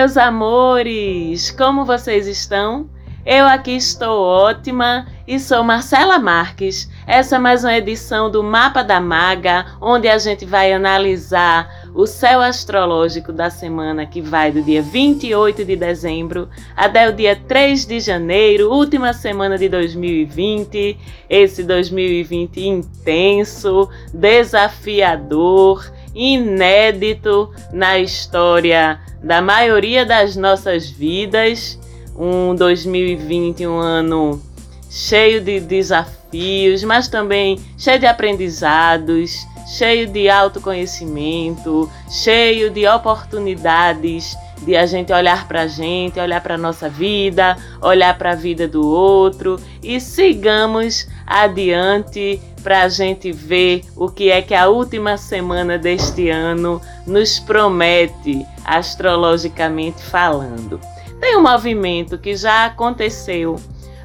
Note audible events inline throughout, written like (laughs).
Meus amores! Como vocês estão? Eu aqui estou ótima e sou Marcela Marques. Essa é mais uma edição do Mapa da Maga, onde a gente vai analisar o céu astrológico da semana que vai do dia 28 de dezembro até o dia 3 de janeiro, última semana de 2020. Esse 2020 intenso, desafiador, inédito na história da maioria das nossas vidas. Um 2020, um ano cheio de desafios, mas também cheio de aprendizados, cheio de autoconhecimento, cheio de oportunidades de a gente olhar para a gente, olhar para nossa vida, olhar para a vida do outro e sigamos adiante para a gente ver o que é que a última semana deste ano nos promete, astrologicamente falando. Tem um movimento que já aconteceu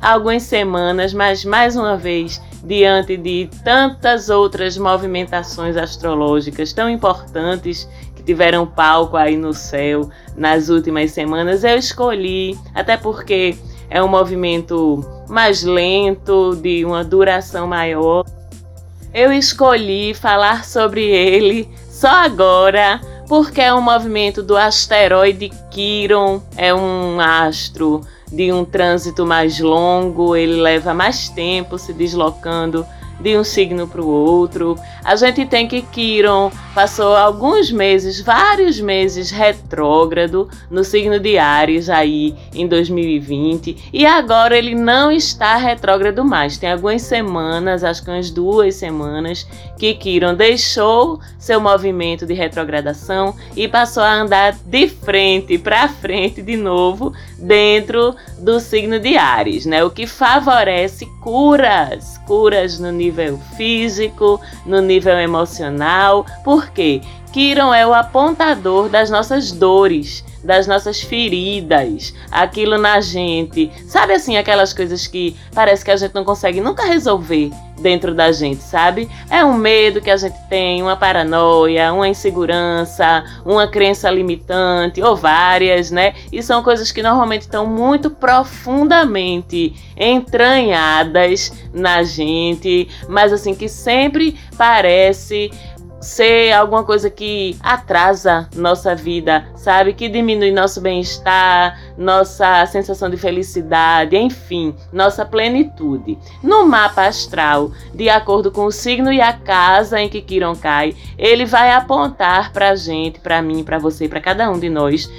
há algumas semanas, mas mais uma vez, diante de tantas outras movimentações astrológicas tão importantes que tiveram palco aí no céu nas últimas semanas, eu escolhi, até porque é um movimento mais lento, de uma duração maior. Eu escolhi falar sobre ele só agora, porque é um movimento do asteroide Quiron, é um astro de um trânsito mais longo, ele leva mais tempo se deslocando de um signo para o outro. A gente tem que Quiron passou alguns meses, vários meses retrógrado no signo de Ares aí em 2020 e agora ele não está retrógrado mais. Tem algumas semanas, acho que umas duas semanas, que Quiron deixou seu movimento de retrogradação e passou a andar de frente para frente de novo dentro do signo de Ares, né? O que favorece curas, curas no nível físico, no nível emocional. Por quê? Kiron é o apontador das nossas dores, das nossas feridas, aquilo na gente. Sabe assim, aquelas coisas que parece que a gente não consegue nunca resolver dentro da gente, sabe? É um medo que a gente tem, uma paranoia, uma insegurança, uma crença limitante, ou várias, né? E são coisas que normalmente estão muito profundamente entranhadas na gente, mas assim que sempre parece ser alguma coisa que atrasa nossa vida, sabe? Que diminui nosso bem-estar, nossa sensação de felicidade, enfim, nossa plenitude. No mapa astral, de acordo com o signo e a casa em que Kiron cai, ele vai apontar pra gente, pra mim, pra você, pra cada um de nós,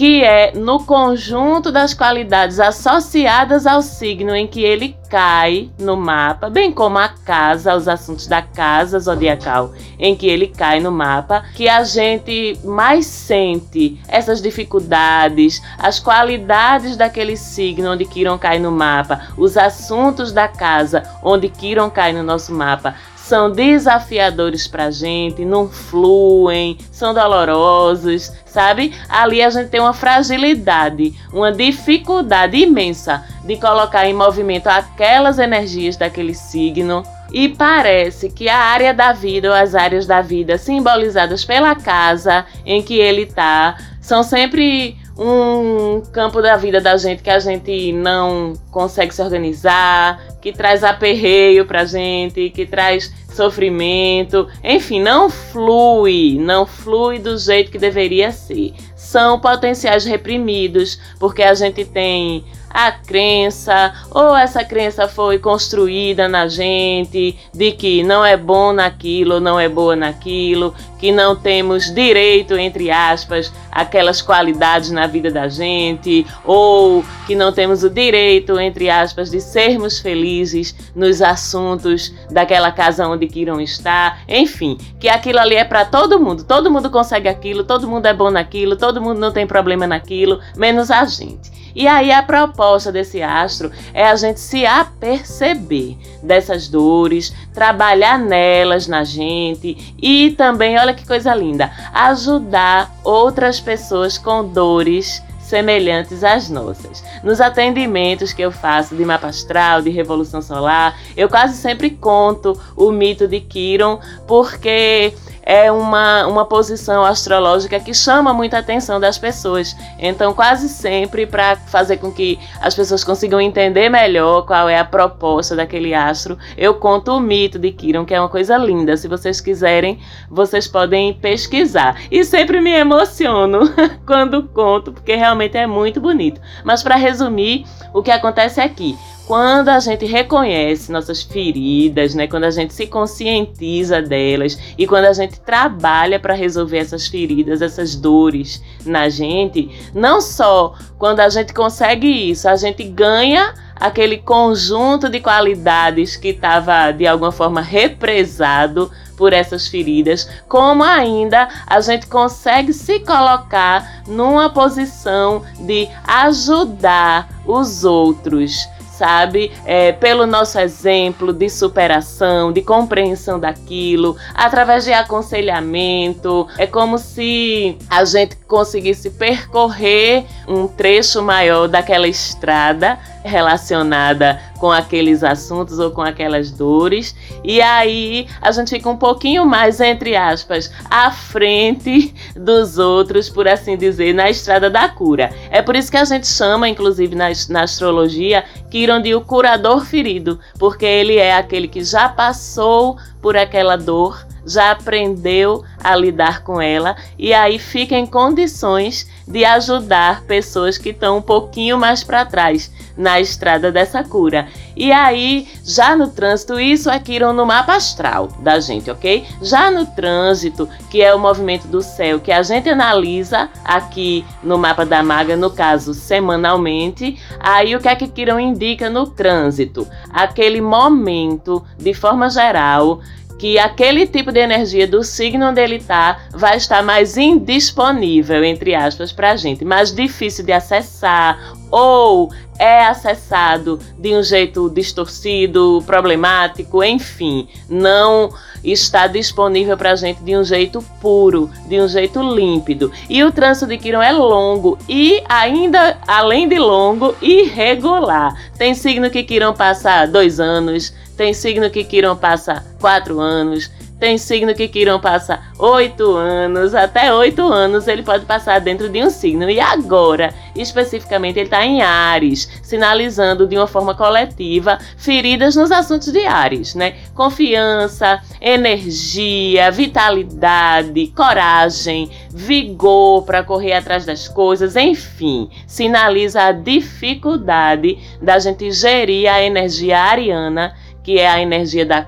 que é no conjunto das qualidades associadas ao signo em que ele cai no mapa, bem como a casa, os assuntos da casa zodiacal em que ele cai no mapa, que a gente mais sente essas dificuldades, as qualidades daquele signo onde Kiron cai no mapa, os assuntos da casa onde Kiron cai no nosso mapa, são desafiadores pra gente, não fluem, são dolorosos, sabe? Ali a gente tem uma fragilidade, uma dificuldade imensa de colocar em movimento aquelas energias daquele signo. E parece que a área da vida ou as áreas da vida simbolizadas pela casa em que ele tá são sempre um campo da vida da gente que a gente não consegue se organizar, que traz aperreio pra gente, que traz sofrimento, enfim, não flui, não flui do jeito que deveria ser. São potenciais reprimidos, porque a gente tem a crença, ou essa crença foi construída na gente de que não é bom naquilo, não é boa naquilo, que não temos direito, entre aspas, aquelas qualidades na vida da gente, ou que não temos o direito, entre aspas, de sermos felizes nos assuntos daquela casa onde queiram estar, enfim, que aquilo ali é para todo mundo, todo mundo consegue aquilo, todo mundo é bom naquilo, todo mundo não tem problema naquilo, menos a gente. E aí a proposta desse astro é a gente se aperceber dessas dores, trabalhar nelas na gente e também, olha que coisa linda, ajudar outras pessoas com dores semelhantes às nossas. Nos atendimentos que eu faço de mapa astral, de revolução solar, eu quase sempre conto o mito de Kiron, porque é uma, uma posição astrológica que chama muita atenção das pessoas. Então, quase sempre, para fazer com que as pessoas consigam entender melhor qual é a proposta daquele astro, eu conto o mito de Kiron, que é uma coisa linda. Se vocês quiserem, vocês podem pesquisar. E sempre me emociono (laughs) quando conto, porque realmente é muito bonito. Mas para resumir, o que acontece aqui? Quando a gente reconhece nossas feridas, né, quando a gente se conscientiza delas e quando a gente trabalha para resolver essas feridas, essas dores na gente, não só quando a gente consegue isso, a gente ganha aquele conjunto de qualidades que estava de alguma forma represado por essas feridas, como ainda a gente consegue se colocar numa posição de ajudar os outros sabe? É, pelo nosso exemplo de superação, de compreensão daquilo, através de aconselhamento. É como se a gente conseguisse percorrer um trecho maior daquela estrada relacionada com aqueles assuntos ou com aquelas dores. E aí a gente fica um pouquinho mais, entre aspas, à frente dos outros, por assim dizer, na estrada da cura. É por isso que a gente chama, inclusive na, na astrologia, Kiron de o curador ferido, porque ele é aquele que já passou por aquela dor já aprendeu a lidar com ela e aí fica em condições de ajudar pessoas que estão um pouquinho mais para trás na estrada dessa cura. E aí, já no trânsito, isso aqui irão no mapa astral da gente, ok? Já no trânsito, que é o movimento do céu que a gente analisa aqui no mapa da maga, no caso semanalmente, aí o que é que Kiron indica no trânsito? Aquele momento, de forma geral, que aquele tipo de energia do signo onde ele está vai estar mais indisponível, entre aspas, para a gente, mais difícil de acessar ou é acessado de um jeito distorcido, problemático, enfim, não está disponível para a gente de um jeito puro, de um jeito límpido. E o trânsito de Quirón é longo e ainda, além de longo, irregular. Tem signo que Quirón passa dois anos, tem signo que Kiron passa quatro anos. Tem signo que Kiron passa oito anos. Até oito anos ele pode passar dentro de um signo. E agora, especificamente, ele está em Ares, sinalizando de uma forma coletiva feridas nos assuntos de Ares, né? Confiança, energia, vitalidade, coragem, vigor para correr atrás das coisas, enfim, sinaliza a dificuldade da gente gerir a energia ariana que é a energia da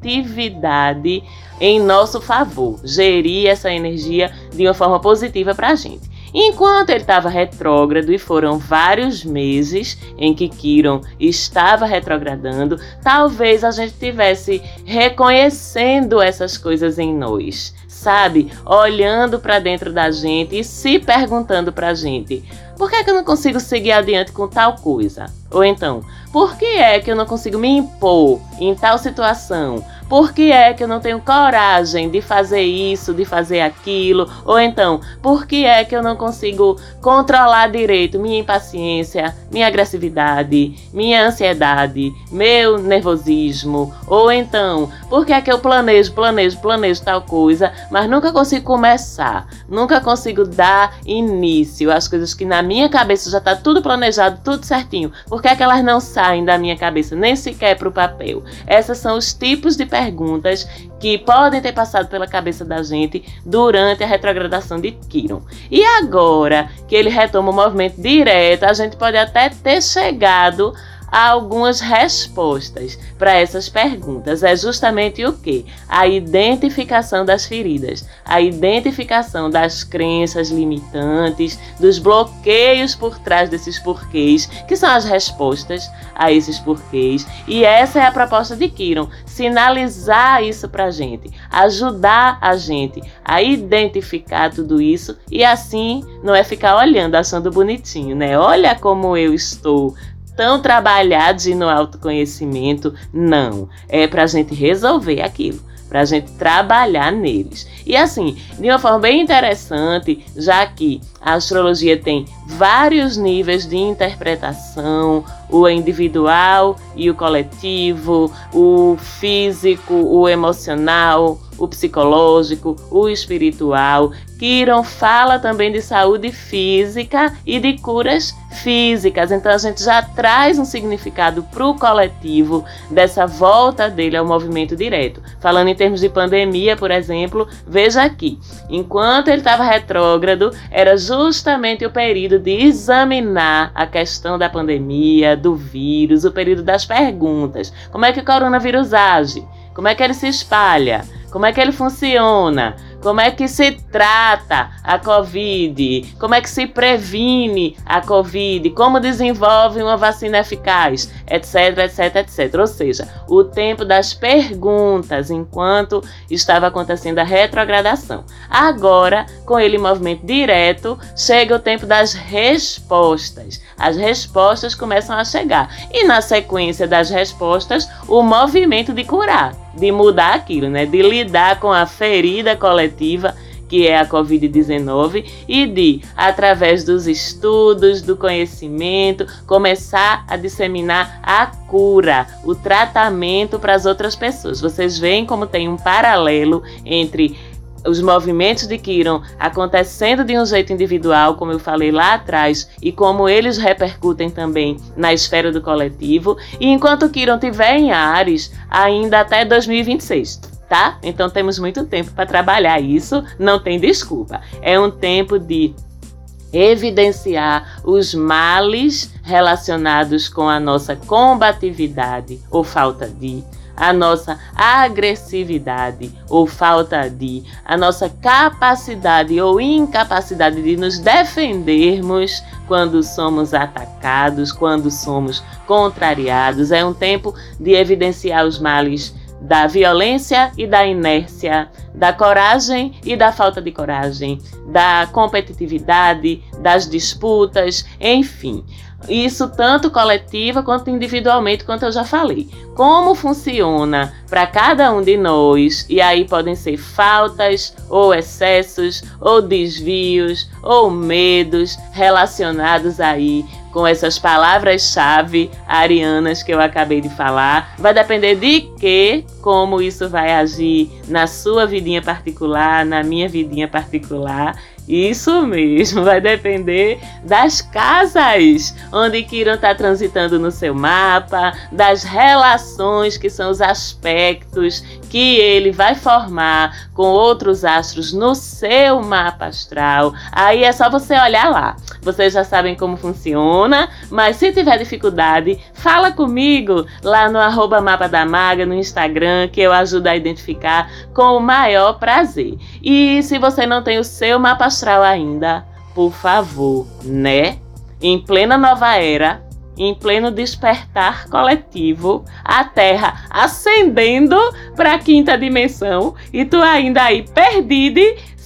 combatividade em nosso favor, gerir essa energia de uma forma positiva para a gente. Enquanto ele estava retrógrado, e foram vários meses em que Kiron estava retrogradando, talvez a gente tivesse reconhecendo essas coisas em nós, sabe? Olhando para dentro da gente e se perguntando para a gente: por que, é que eu não consigo seguir adiante com tal coisa? Ou então, por que é que eu não consigo me impor em tal situação? Por que é que eu não tenho coragem de fazer isso, de fazer aquilo? Ou então, por que é que eu não consigo controlar direito minha impaciência, minha agressividade, minha ansiedade, meu nervosismo? Ou então, por que é que eu planejo, planejo, planejo tal coisa, mas nunca consigo começar? Nunca consigo dar início às coisas que na minha cabeça já está tudo planejado, tudo certinho. Por que é que elas não saem da minha cabeça, nem sequer para o papel? Esses são os tipos de perguntas que podem ter passado pela cabeça da gente durante a retrogradação de Kiron. E agora que ele retoma o movimento direto, a gente pode até ter chegado há algumas respostas para essas perguntas. É justamente o que? A identificação das feridas, a identificação das crenças limitantes, dos bloqueios por trás desses porquês, que são as respostas a esses porquês. E essa é a proposta de Kiron, sinalizar isso para a gente, ajudar a gente a identificar tudo isso e assim não é ficar olhando achando bonitinho, né? Olha como eu estou tão trabalhados no autoconhecimento, não. É para a gente resolver aquilo, para a gente trabalhar neles. E assim, de uma forma bem interessante, já que a astrologia tem vários níveis de interpretação, o individual e o coletivo, o físico, o emocional, o psicológico, o espiritual. Kiron fala também de saúde física e de curas físicas. Então a gente já traz um significado para o coletivo dessa volta dele ao movimento direto. Falando em termos de pandemia, por exemplo, veja aqui: enquanto ele estava retrógrado, era justamente o período de examinar a questão da pandemia, do vírus, o período das perguntas. Como é que o coronavírus age? Como é que ele se espalha? Como é que ele funciona? Como é que se trata a Covid? Como é que se previne a Covid? Como desenvolve uma vacina eficaz? Etc, etc, etc. Ou seja, o tempo das perguntas enquanto estava acontecendo a retrogradação. Agora, com ele em movimento direto, chega o tempo das respostas. As respostas começam a chegar. E na sequência das respostas, o movimento de curar de mudar aquilo, né? De lidar com a ferida coletiva que é a Covid-19 e de, através dos estudos, do conhecimento, começar a disseminar a cura, o tratamento para as outras pessoas. Vocês veem como tem um paralelo entre os movimentos de Kiron acontecendo de um jeito individual, como eu falei lá atrás, e como eles repercutem também na esfera do coletivo, e enquanto Kiron tiver em Ares, ainda até 2026. Tá? Então temos muito tempo para trabalhar isso, não tem desculpa. É um tempo de evidenciar os males relacionados com a nossa combatividade ou falta de a nossa agressividade ou falta de, a nossa capacidade ou incapacidade de nos defendermos quando somos atacados, quando somos contrariados. É um tempo de evidenciar os males da violência e da inércia, da coragem e da falta de coragem, da competitividade, das disputas, enfim. Isso tanto coletiva quanto individualmente, quanto eu já falei. Como funciona para cada um de nós, e aí podem ser faltas, ou excessos, ou desvios, ou medos relacionados aí com essas palavras-chave arianas que eu acabei de falar. Vai depender de que, como isso vai agir na sua vidinha particular, na minha vidinha particular. Isso mesmo, (laughs) vai depender das casas onde Kiron está transitando no seu mapa, das relações que são os aspectos que ele vai formar com outros astros no seu mapa astral. Aí é só você olhar lá. Vocês já sabem como funciona, mas se tiver dificuldade, fala comigo lá no arroba mapa da maga no Instagram, que eu ajudo a identificar com o maior prazer. E se você não tem o seu mapa astral ainda, por favor, né? Em plena nova era, em pleno despertar coletivo, a Terra ascendendo para a quinta dimensão e tu ainda aí perdido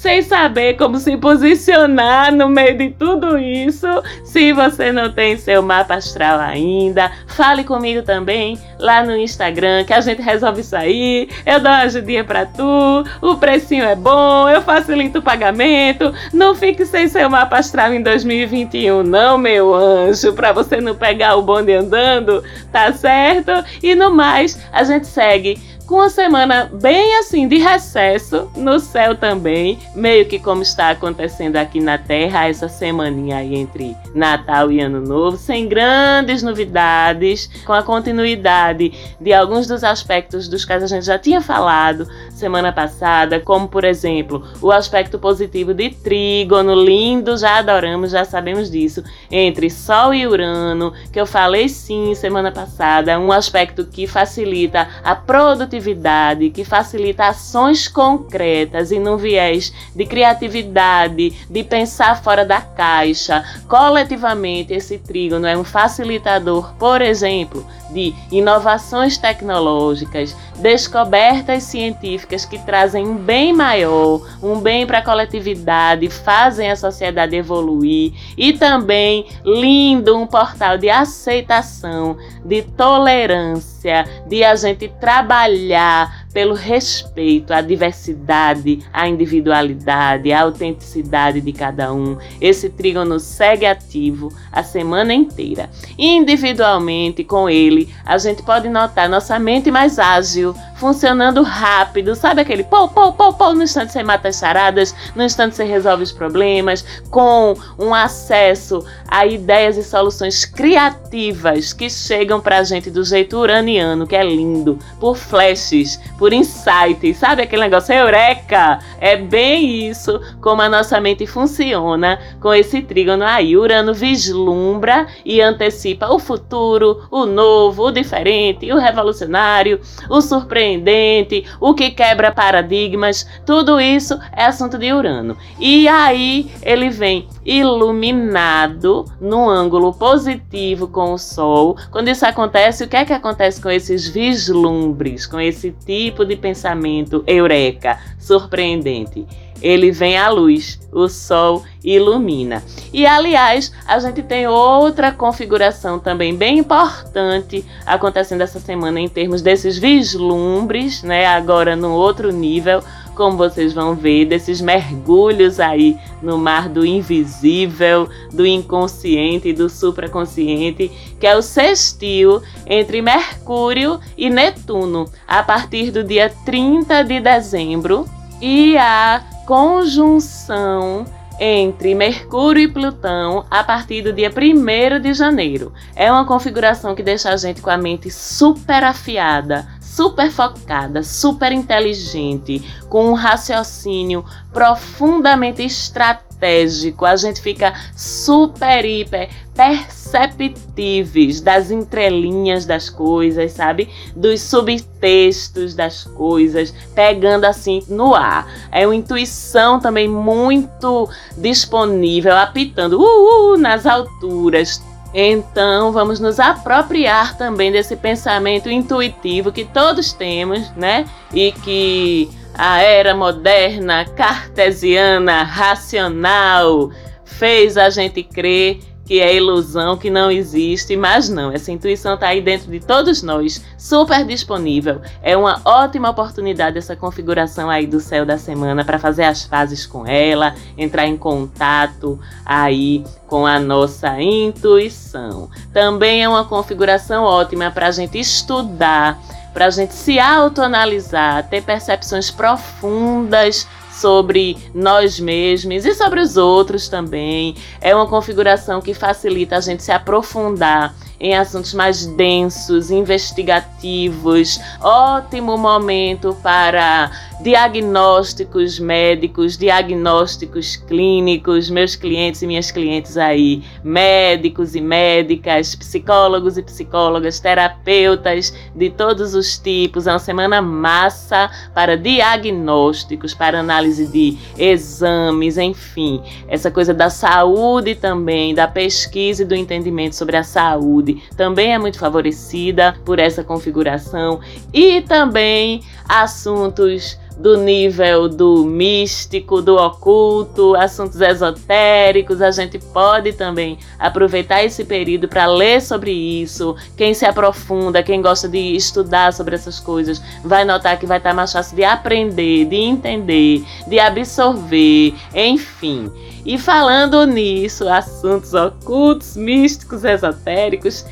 sem saber como se posicionar no meio de tudo isso. Se você não tem seu mapa astral ainda, fale comigo também lá no Instagram que a gente resolve aí. Eu dou uma ajudinha pra tu, o precinho é bom, eu facilito o pagamento. Não fique sem seu mapa astral em 2021, não, meu anjo, pra você não pegar o bonde andando, tá certo? E no mais, a gente segue com uma semana bem assim de recesso no céu também, meio que como está acontecendo aqui na Terra essa semaninha aí entre Natal e Ano Novo, sem grandes novidades, com a continuidade de alguns dos aspectos dos quais a gente já tinha falado semana passada, como por exemplo, o aspecto positivo de trígono, lindo, já adoramos, já sabemos disso, entre Sol e Urano, que eu falei sim semana passada, um aspecto que facilita a produtividade que facilita ações concretas e num viés de criatividade, de pensar fora da caixa. Coletivamente, esse trígono é um facilitador, por exemplo, de inovações tecnológicas, descobertas científicas que trazem um bem maior, um bem para a coletividade, fazem a sociedade evoluir e também lindo um portal de aceitação, de tolerância, de a gente trabalhar pelo respeito à diversidade, à individualidade, à autenticidade de cada um. Esse trígono segue ativo a semana inteira. Individualmente, com ele, a gente pode notar nossa mente mais ágil, funcionando rápido, sabe aquele pô, pô, pô, pô, no instante você mata as charadas, no instante você resolve os problemas, com um acesso a ideias e soluções criativas que chegam pra gente do jeito uraniano, que é lindo, por flashes, por insights, sabe aquele negócio eureka? É bem isso como a nossa mente funciona com esse trígono aí. Urano vislumbra e antecipa o futuro, o novo, o diferente, o revolucionário, o surpreendente surpreendente, o que quebra paradigmas, tudo isso é assunto de Urano. E aí ele vem iluminado no ângulo positivo com o Sol. Quando isso acontece, o que é que acontece com esses vislumbres, com esse tipo de pensamento eureka, surpreendente? Ele vem à luz, o sol ilumina. E aliás, a gente tem outra configuração também bem importante acontecendo essa semana em termos desses vislumbres, né? Agora no outro nível, como vocês vão ver, desses mergulhos aí no mar do invisível, do inconsciente e do supraconsciente, que é o sextil entre Mercúrio e Netuno, a partir do dia 30 de dezembro. E a conjunção entre Mercúrio e Plutão a partir do dia 1 de janeiro. É uma configuração que deixa a gente com a mente super afiada, super focada, super inteligente, com um raciocínio profundamente estratégico. A gente fica super, hiper perceptíveis das entrelinhas das coisas, sabe? Dos subtextos das coisas, pegando assim no ar. É uma intuição também muito disponível, apitando uh, uh, nas alturas então, vamos nos apropriar também desse pensamento intuitivo que todos temos, né? E que a era moderna, cartesiana, racional fez a gente crer que é ilusão, que não existe, mas não, essa intuição está aí dentro de todos nós, super disponível. É uma ótima oportunidade essa configuração aí do céu da semana para fazer as fases com ela, entrar em contato aí com a nossa intuição. Também é uma configuração ótima para a gente estudar, para a gente se autoanalisar, ter percepções profundas sobre nós mesmos e sobre os outros também. É uma configuração que facilita a gente se aprofundar em assuntos mais densos, investigativos. Ótimo momento para diagnósticos médicos, diagnósticos clínicos, meus clientes e minhas clientes aí, médicos e médicas, psicólogos e psicólogas, terapeutas de todos os tipos. É uma semana massa para diagnósticos, para análise de exames, enfim, essa coisa da saúde também, da pesquisa e do entendimento sobre a saúde, também é muito favorecida por essa configuração. E também assuntos do nível do místico, do oculto, assuntos esotéricos. A gente pode também aproveitar esse período para ler sobre isso. Quem se aprofunda, quem gosta de estudar sobre essas coisas, vai notar que vai estar mais fácil de aprender, de entender, de absorver, enfim. E falando nisso, assuntos ocultos, místicos, esotéricos,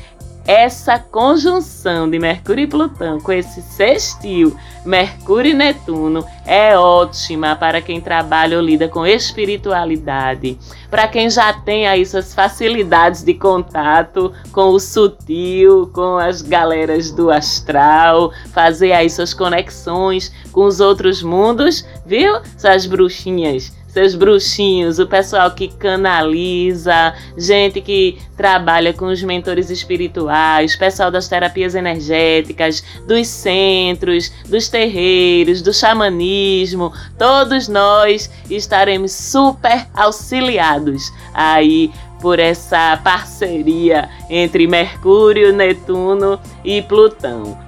essa conjunção de Mercúrio e Plutão com esse sextil Mercúrio e Netuno é ótima para quem trabalha ou lida com espiritualidade, para quem já tem aí suas facilidades de contato com o sutil, com as galeras do astral, fazer aí suas conexões com os outros mundos, viu? Suas bruxinhas seus bruxinhos, o pessoal que canaliza, gente que trabalha com os mentores espirituais, pessoal das terapias energéticas, dos centros, dos terreiros, do xamanismo, todos nós estaremos super auxiliados aí por essa parceria entre Mercúrio, Netuno e Plutão.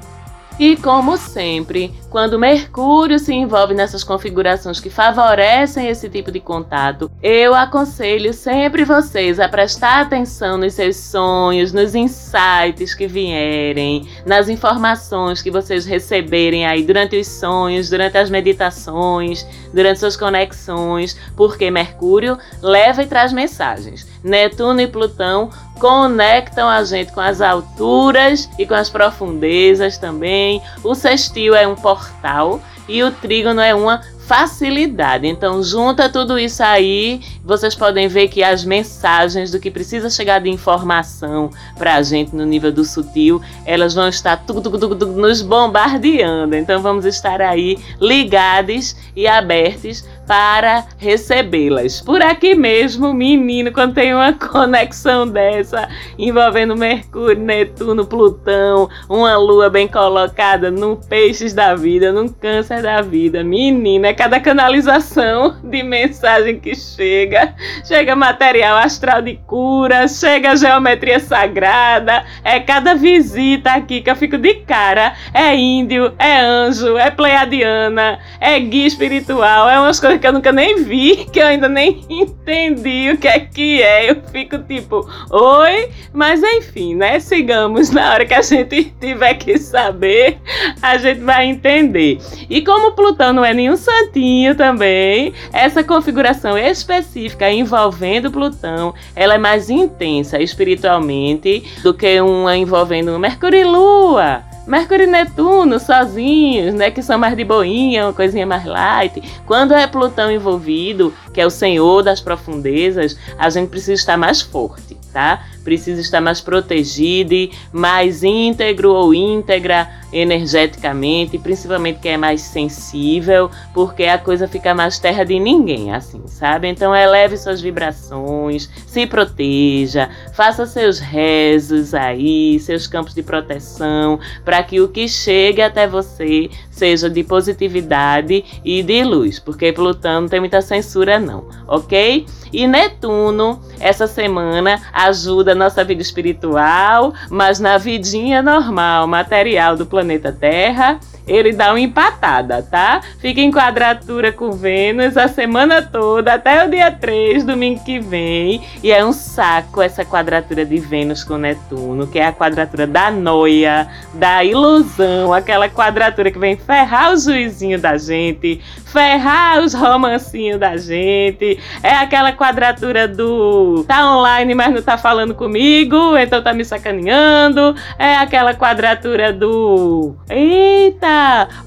E como sempre, quando Mercúrio se envolve nessas configurações que favorecem esse tipo de contato, eu aconselho sempre vocês a prestar atenção nos seus sonhos, nos insights que vierem, nas informações que vocês receberem aí durante os sonhos, durante as meditações, durante suas conexões, porque Mercúrio leva e traz mensagens. Netuno e Plutão conectam a gente com as alturas e com as profundezas também. O sextil é um portal e o trígono é uma facilidade. Então, junta tudo isso aí, vocês podem ver que as mensagens do que precisa chegar de informação para a gente no nível do sutil, elas vão estar tudo, tudo, tudo, nos bombardeando. Então, vamos estar aí ligados e abertos para recebê-las. Por aqui mesmo, menino, quando tem uma (laughs) conexão dessa envolvendo Mercúrio, Netuno, Plutão, uma lua bem colocada no peixes da vida, no câncer da vida, menina, é cada canalização (laughs) de mensagem que chega, chega material astral de cura, chega geometria sagrada, é cada visita aqui que eu fico de cara, é índio, é anjo, é pleiadiana, é guia espiritual, é umas coisas coisa (laughs) que eu nunca nem vi, que eu ainda nem (laughs) entendi o que é que é. Eu fico tipo, oi, mas enfim, né? Sigamos na hora que a gente (laughs) tiver que saber, a gente vai entender. E como Plutão não é nenhum santinho também, essa configuração específica envolvendo Plutão, ela é mais intensa espiritualmente do que uma envolvendo Mercúrio e Lua. Mercúrio e Netuno sozinhos, né, que são mais de boinha, uma coisinha mais light. Quando é Plutão envolvido, que é o senhor das profundezas, a gente precisa estar mais forte, tá? Precisa estar mais protegido, mais íntegro ou íntegra energeticamente, principalmente quem é mais sensível, porque a coisa fica mais terra de ninguém, assim, sabe? Então eleve suas vibrações, se proteja, faça seus rezos aí, seus campos de proteção, para que o que chegue até você seja de positividade e de luz, porque Plutão não tem muita censura não, ok? E Netuno, essa semana, ajuda nossa vida espiritual, mas na vidinha normal, material do planeta Terra, ele dá uma empatada, tá? Fica em quadratura com Vênus a semana toda, até o dia 3, domingo que vem. E é um saco essa quadratura de Vênus com Netuno, que é a quadratura da noia, da ilusão, aquela quadratura que vem ferrar o juizinho da gente, ferrar os romancinhos da gente. É aquela quadratura do tá online, mas não tá falando comigo, então tá me sacaneando. É aquela quadratura do eita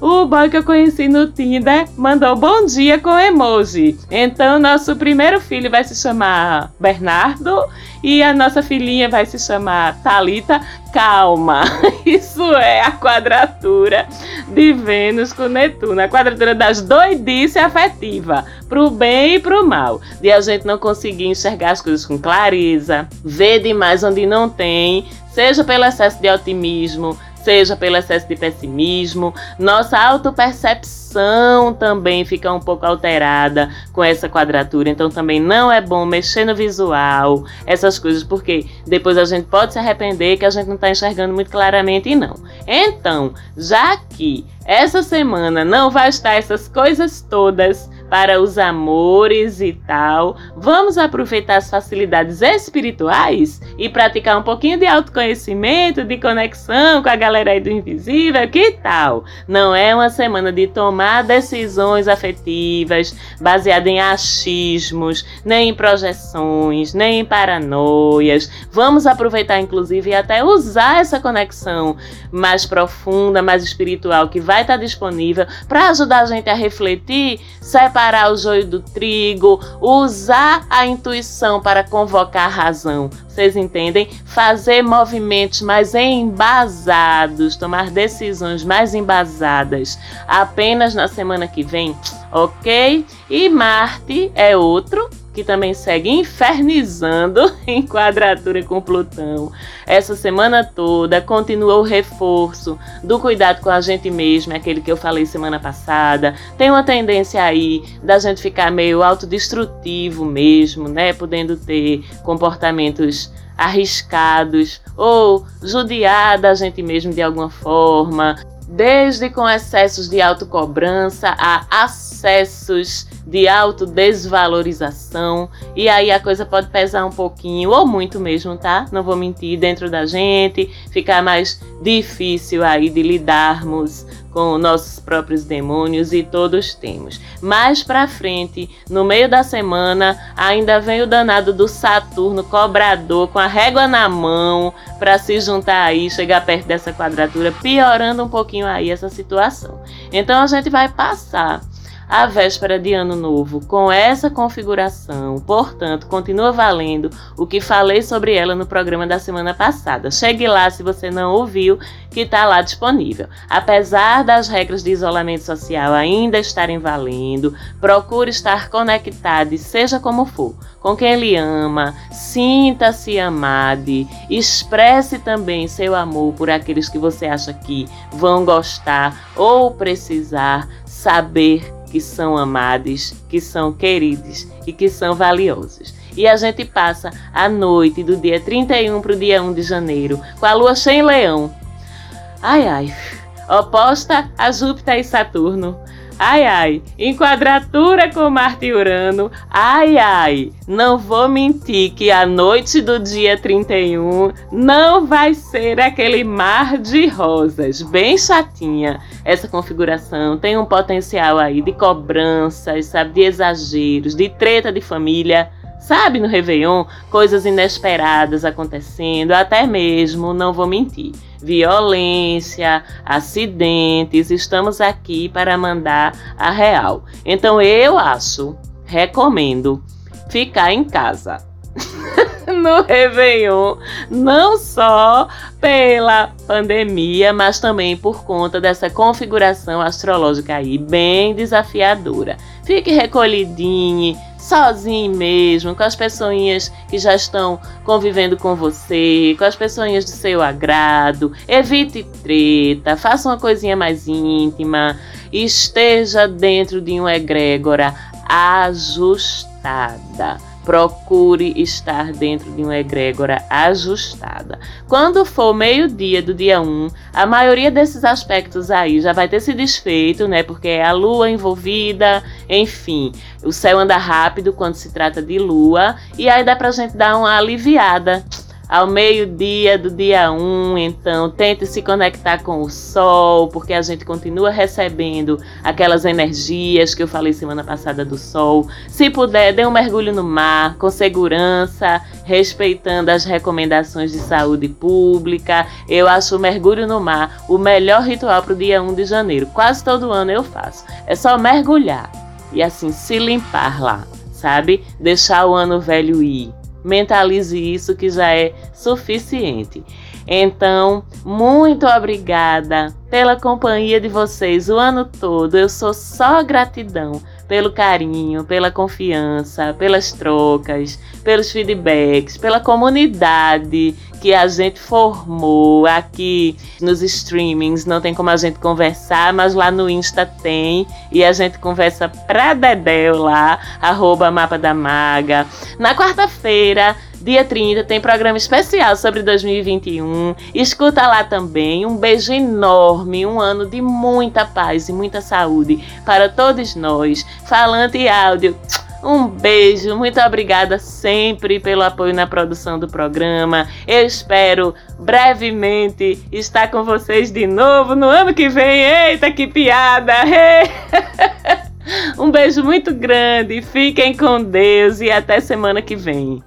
o boy que eu conheci no Tinder mandou bom dia com emoji. Então, nosso primeiro filho vai se chamar Bernardo e a nossa filhinha vai se chamar Talita. Calma, (laughs) isso é a quadratura de Vênus com Netuno, a quadratura das doidices afetiva, pro bem e pro mal, de a gente não conseguir enxergar as coisas com clareza, ver demais onde não tem, seja pelo excesso de otimismo, seja pelo excesso de pessimismo. Nossa autopercepção também fica um pouco alterada com essa quadratura, então também não é bom mexer no visual, essas coisas, porque depois a gente pode se arrepender que a gente não está enxergando muito claramente e não. Então, já que essa semana não vai estar essas coisas todas para os amores e tal. Vamos aproveitar as facilidades espirituais e praticar um pouquinho de autoconhecimento, de conexão com a galera aí do invisível. Que tal? Não é uma semana de tomar decisões afetivas baseadas em achismos, nem em projeções, nem em paranoias. Vamos aproveitar, inclusive, e até usar essa conexão mais profunda, mais espiritual que vai estar disponível para ajudar a gente a refletir, separar separar o joio do trigo, usar a intuição para convocar a razão. Vocês entendem? Fazer movimentos mais embasados, tomar decisões mais embasadas apenas na semana que vem, ok? E Marte é outro que também segue infernizando (laughs) em quadratura com Plutão. Essa semana toda continua o reforço do cuidado com a gente mesmo, aquele que eu falei semana passada. Tem uma tendência aí da gente ficar meio autodestrutivo mesmo, né? Podendo ter comportamentos arriscados ou judiar da gente mesmo de alguma forma, desde com excessos de autocobrança a acessos de autodesvalorização. E aí a coisa pode pesar um pouquinho, ou muito mesmo, tá? Não vou mentir, dentro da gente, ficar mais difícil aí de lidarmos com nossos próprios demônios e todos temos. Mais para frente, no meio da semana, ainda vem o danado do Saturno cobrador com a régua na mão para se juntar aí, chegar perto dessa quadratura, piorando um pouquinho aí essa situação. Então a gente vai passar a véspera de Ano Novo com essa configuração. Portanto, continua valendo o que falei sobre ela no programa da semana passada. Chegue lá se você não ouviu, que está lá disponível. Apesar das regras de isolamento social ainda estarem valendo, procure estar conectado, seja como for, com quem lhe ama, sinta-se amado, expresse também seu amor por aqueles que você acha que vão gostar ou precisar saber que são amados, que são queridos e que são valiosos. E a gente passa a noite do dia 31 para o dia 1 de janeiro com a lua cheia em leão. Ai, ai, oposta a Júpiter e Saturno. Ai, ai, em quadratura com Marte e Urano. Ai, ai, não vou mentir que a noite do dia 31 não vai ser aquele mar de rosas, bem chatinha. Essa configuração tem um potencial aí de cobranças, sabe, de exageros, de treta de família. Sabe, no Réveillon, coisas inesperadas acontecendo, até mesmo, não vou mentir, violência, acidentes, estamos aqui para mandar a real. Então eu acho, recomendo ficar em casa. (laughs) no Réveillon, não só pela pandemia, mas também por conta dessa configuração astrológica aí bem desafiadora. Fique recolhidinho, sozinho mesmo, com as pessoinhas que já estão convivendo com você, com as pessoinhas do seu agrado. Evite treta, faça uma coisinha mais íntima, esteja dentro de uma egrégora ajustada procure estar dentro de uma egrégora ajustada. Quando for meio-dia do dia 1, a maioria desses aspectos aí já vai ter se desfeito, né? Porque é a lua envolvida, enfim. O céu anda rápido quando se trata de lua, e aí dá pra gente dar uma aliviada ao meio-dia do dia 1, então tente se conectar com o sol, porque a gente continua recebendo aquelas energias que eu falei semana passada do sol. Se puder, dê um mergulho no mar com segurança, respeitando as recomendações de saúde pública. Eu acho o mergulho no mar o melhor ritual para o dia 1 de janeiro. Quase todo ano eu faço. É só mergulhar e assim se limpar lá, sabe? Deixar o ano velho ir. Mentalize isso que já é suficiente. Então, muito obrigada pela companhia de vocês o ano todo. Eu sou só gratidão pelo carinho, pela confiança, pelas trocas, pelos feedbacks, pela comunidade que a gente formou aqui nos streamings. Não tem como a gente conversar, mas lá no Insta tem. E a gente conversa pra Dedéu lá, arroba Mapa da Maga. Na quarta-feira, dia 30, tem programa especial sobre 2021. Escuta lá também. Um beijo enorme, um ano de muita paz e muita saúde para todos nós. Falante áudio. Um beijo, muito obrigada sempre pelo apoio na produção do programa. Eu espero brevemente estar com vocês de novo no ano que vem. Eita, que piada! (laughs) Um beijo muito grande, fiquem com Deus e até semana que vem.